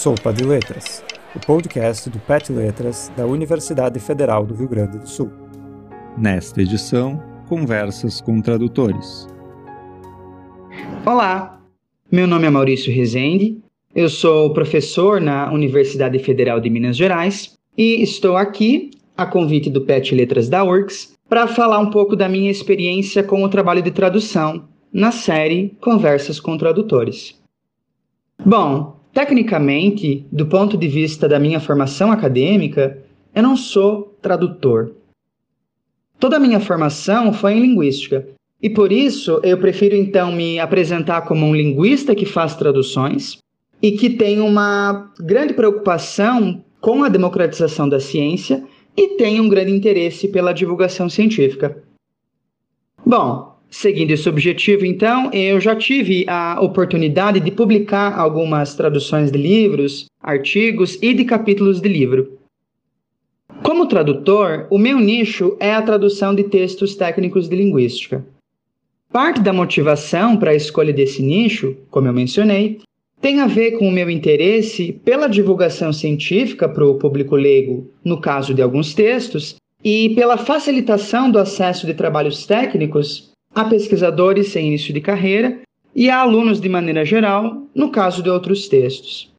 Sopa de Letras, o podcast do PET Letras da Universidade Federal do Rio Grande do Sul. Nesta edição, conversas com tradutores. Olá, meu nome é Maurício Rezende, eu sou professor na Universidade Federal de Minas Gerais e estou aqui, a convite do PET Letras da URGS, para falar um pouco da minha experiência com o trabalho de tradução na série Conversas com Tradutores. Bom, Tecnicamente, do ponto de vista da minha formação acadêmica, eu não sou tradutor. Toda a minha formação foi em linguística, e por isso eu prefiro então me apresentar como um linguista que faz traduções e que tem uma grande preocupação com a democratização da ciência e tem um grande interesse pela divulgação científica. Bom, Seguindo esse objetivo, então, eu já tive a oportunidade de publicar algumas traduções de livros, artigos e de capítulos de livro. Como tradutor, o meu nicho é a tradução de textos técnicos de linguística. Parte da motivação para a escolha desse nicho, como eu mencionei, tem a ver com o meu interesse pela divulgação científica para o público leigo, no caso de alguns textos, e pela facilitação do acesso de trabalhos técnicos a pesquisadores sem início de carreira e a alunos de maneira geral, no caso de outros textos.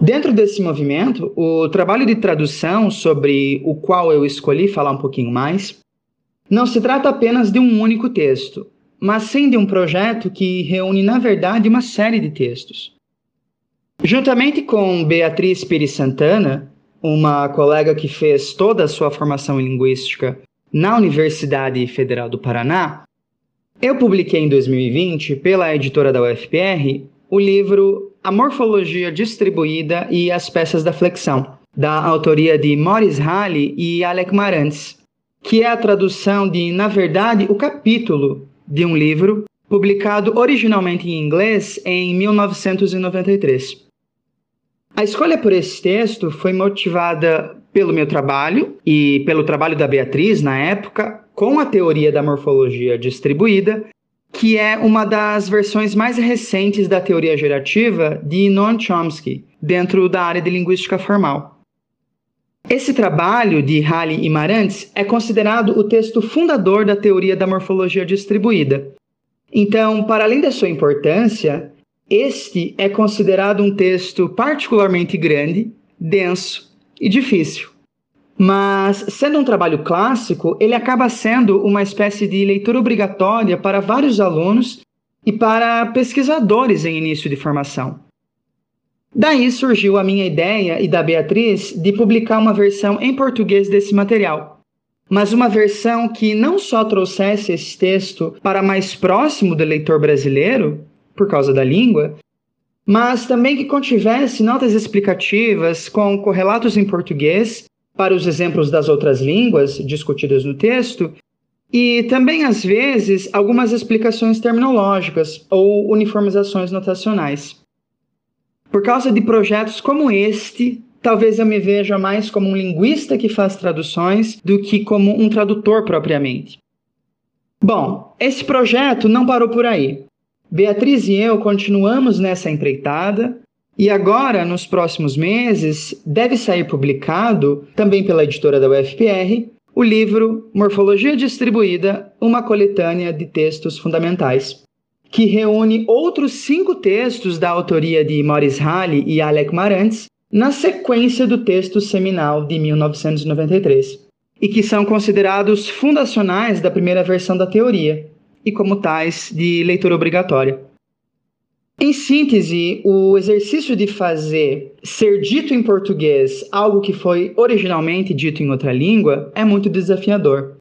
Dentro desse movimento, o trabalho de tradução, sobre o qual eu escolhi falar um pouquinho mais, não se trata apenas de um único texto, mas sim de um projeto que reúne, na verdade, uma série de textos. Juntamente com Beatriz Pires Santana, uma colega que fez toda a sua formação em linguística na Universidade Federal do Paraná, eu publiquei em 2020, pela editora da UFPR, o livro A Morfologia Distribuída e as Peças da Flexão, da autoria de Morris Halle e Alec Marantz, que é a tradução de, na verdade, o capítulo de um livro publicado originalmente em inglês em 1993. A escolha por esse texto foi motivada pelo meu trabalho e pelo trabalho da Beatriz na época com a teoria da morfologia distribuída, que é uma das versões mais recentes da teoria gerativa de Noam Chomsky, dentro da área de linguística formal. Esse trabalho de Halle e Marantz é considerado o texto fundador da teoria da morfologia distribuída. Então, para além da sua importância, este é considerado um texto particularmente grande, denso e difícil. Mas, sendo um trabalho clássico, ele acaba sendo uma espécie de leitura obrigatória para vários alunos e para pesquisadores em início de formação. Daí surgiu a minha ideia e da Beatriz de publicar uma versão em português desse material, mas uma versão que não só trouxesse esse texto para mais próximo do leitor brasileiro, por causa da língua, mas também que contivesse notas explicativas com correlatos em português para os exemplos das outras línguas discutidas no texto e também, às vezes, algumas explicações terminológicas ou uniformizações notacionais. Por causa de projetos como este, talvez eu me veja mais como um linguista que faz traduções do que como um tradutor propriamente. Bom, esse projeto não parou por aí. Beatriz e eu continuamos nessa empreitada e agora, nos próximos meses, deve sair publicado, também pela editora da UFPR, o livro Morfologia Distribuída Uma Coletânea de Textos Fundamentais, que reúne outros cinco textos da autoria de Morris Halle e Alec Marantz, na sequência do texto seminal de 1993, e que são considerados fundacionais da primeira versão da teoria, e como tais de leitura obrigatória. Em síntese, o exercício de fazer ser dito em português algo que foi originalmente dito em outra língua é muito desafiador,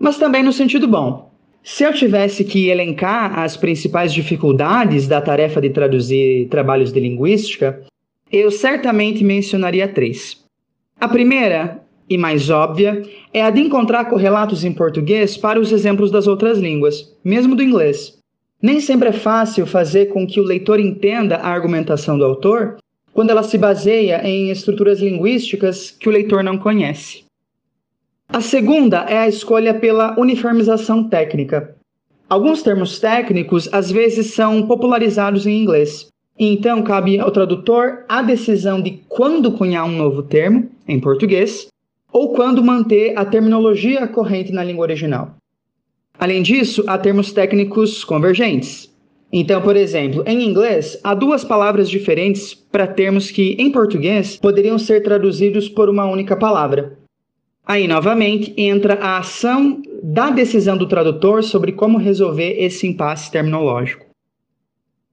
mas também no sentido bom. Se eu tivesse que elencar as principais dificuldades da tarefa de traduzir trabalhos de linguística, eu certamente mencionaria três. A primeira, e mais óbvia, é a de encontrar correlatos em português para os exemplos das outras línguas, mesmo do inglês. Nem sempre é fácil fazer com que o leitor entenda a argumentação do autor quando ela se baseia em estruturas linguísticas que o leitor não conhece. A segunda é a escolha pela uniformização técnica. Alguns termos técnicos às vezes são popularizados em inglês, Então, cabe ao tradutor a decisão de quando cunhar um novo termo, em português, ou quando manter a terminologia corrente na língua original. Além disso, há termos técnicos convergentes. Então, por exemplo, em inglês, há duas palavras diferentes para termos que, em português, poderiam ser traduzidos por uma única palavra. Aí, novamente, entra a ação da decisão do tradutor sobre como resolver esse impasse terminológico.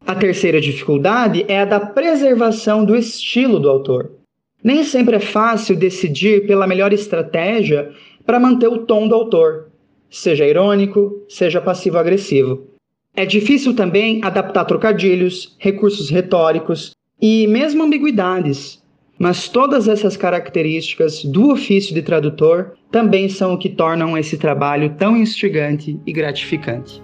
A terceira dificuldade é a da preservação do estilo do autor. Nem sempre é fácil decidir pela melhor estratégia para manter o tom do autor, seja irônico, seja passivo-agressivo. É difícil também adaptar trocadilhos, recursos retóricos e mesmo ambiguidades. Mas todas essas características do ofício de tradutor também são o que tornam esse trabalho tão instigante e gratificante.